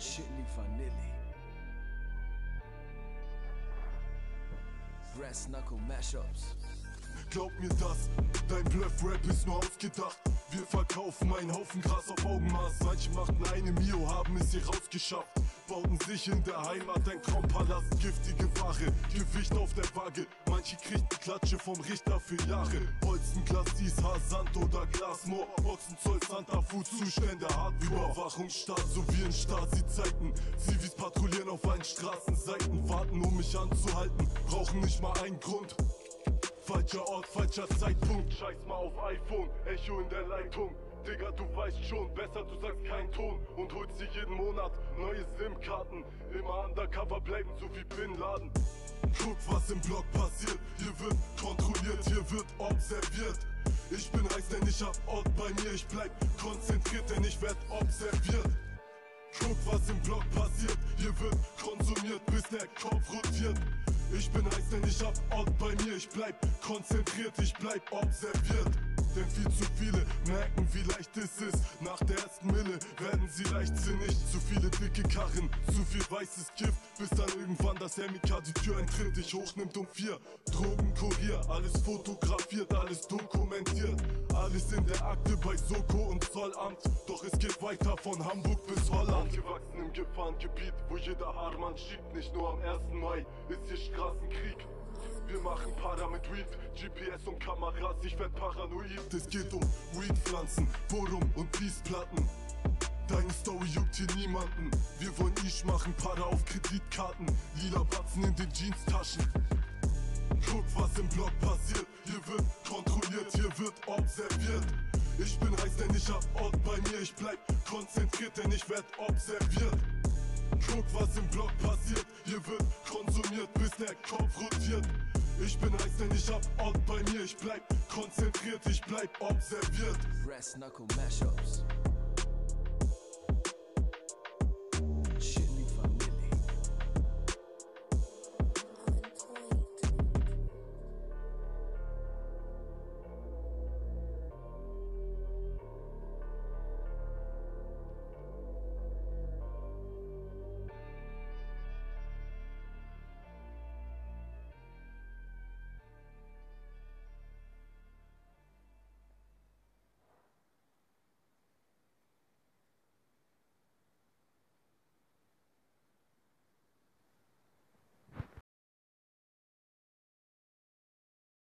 Chili Vanilli. Brass Knuckle Mashups. Glaub mir das, dein Bluff-Rap ist nur ausgedacht. Wir verkaufen einen Haufen Gras auf Augenmaß. Manche machten eine Mio, haben es hier rausgeschafft. Bauten sich in der Heimat ein Traumpalast. Giftige Ware, Gewicht auf der Waage. Manche kriegten Klatsche vom Richter für Jahre. Holzen, Glacis, Sand oder Glasmoor. Ochsenzoll, Santa Fu, Zustände hart. Überwachungsstaat, so wie in Stasi-Zeiten. Zivis patrouillieren auf allen Straßenseiten. Warten, um mich anzuhalten. Brauchen nicht mal einen Grund. Falscher Ort, falscher Zeitpunkt. Scheiß mal auf iPhone, Echo in der Leitung. Digga, du weißt schon, besser du sagst keinen Ton und holst dir jeden Monat neue SIM-Karten. Immer undercover bleiben, so wie Bin Laden. Guck, was im Blog passiert. Hier wird kontrolliert, hier wird observiert. Ich bin heiß, denn ich hab Ort bei mir. Ich bleib konzentriert, denn ich werd observiert. Guck, was im Blog passiert. Hier wird konsumiert, bis der Kopf rotiert. Ich bin heiß, denn ich hab Ort bei mir. Ich bleib konzentriert, ich bleib observiert. Denn viel zu viele merken, wie leicht es ist. Nach der ersten Mille werden sie leichtsinnig. Zu viele dicke Karren, zu viel weißes Gift. Bis dann irgendwann das MK die Tür eintritt, dich hochnimmt um vier. Drogenkurier, alles fotografiert, alles dokumentiert. Alles in der Akte bei Soko und Zollamt. Doch es geht weiter von Hamburg bis Holland. Gewachsen im Gefahrengebiet, wo jeder Haarmann schiebt. Nicht nur am 1. Mai ist hier Straßenkrieg. Wir machen Para mit Weed, GPS und Kameras, ich werd paranoid. Es geht um Weedpflanzen, Borum und Peaceplatten. Deine Story juckt hier niemanden. Wir wollen Ish machen, Para auf Kreditkarten. Lila Batzen in den Jeanstaschen. Guck, was im Blog passiert. Hier wird kontrolliert, hier wird observiert. Ich bin heiß, denn ich hab Ort bei mir. Ich bleib konzentriert, denn ich werd observiert. Guck, was im Blog passiert. Hier wird konsumiert, bis der Kopf rotiert. Ich bin heiß, denn ich hab Ort bei mir. Ich bleib konzentriert, ich bleib observiert. Brass Knuckle Mashups.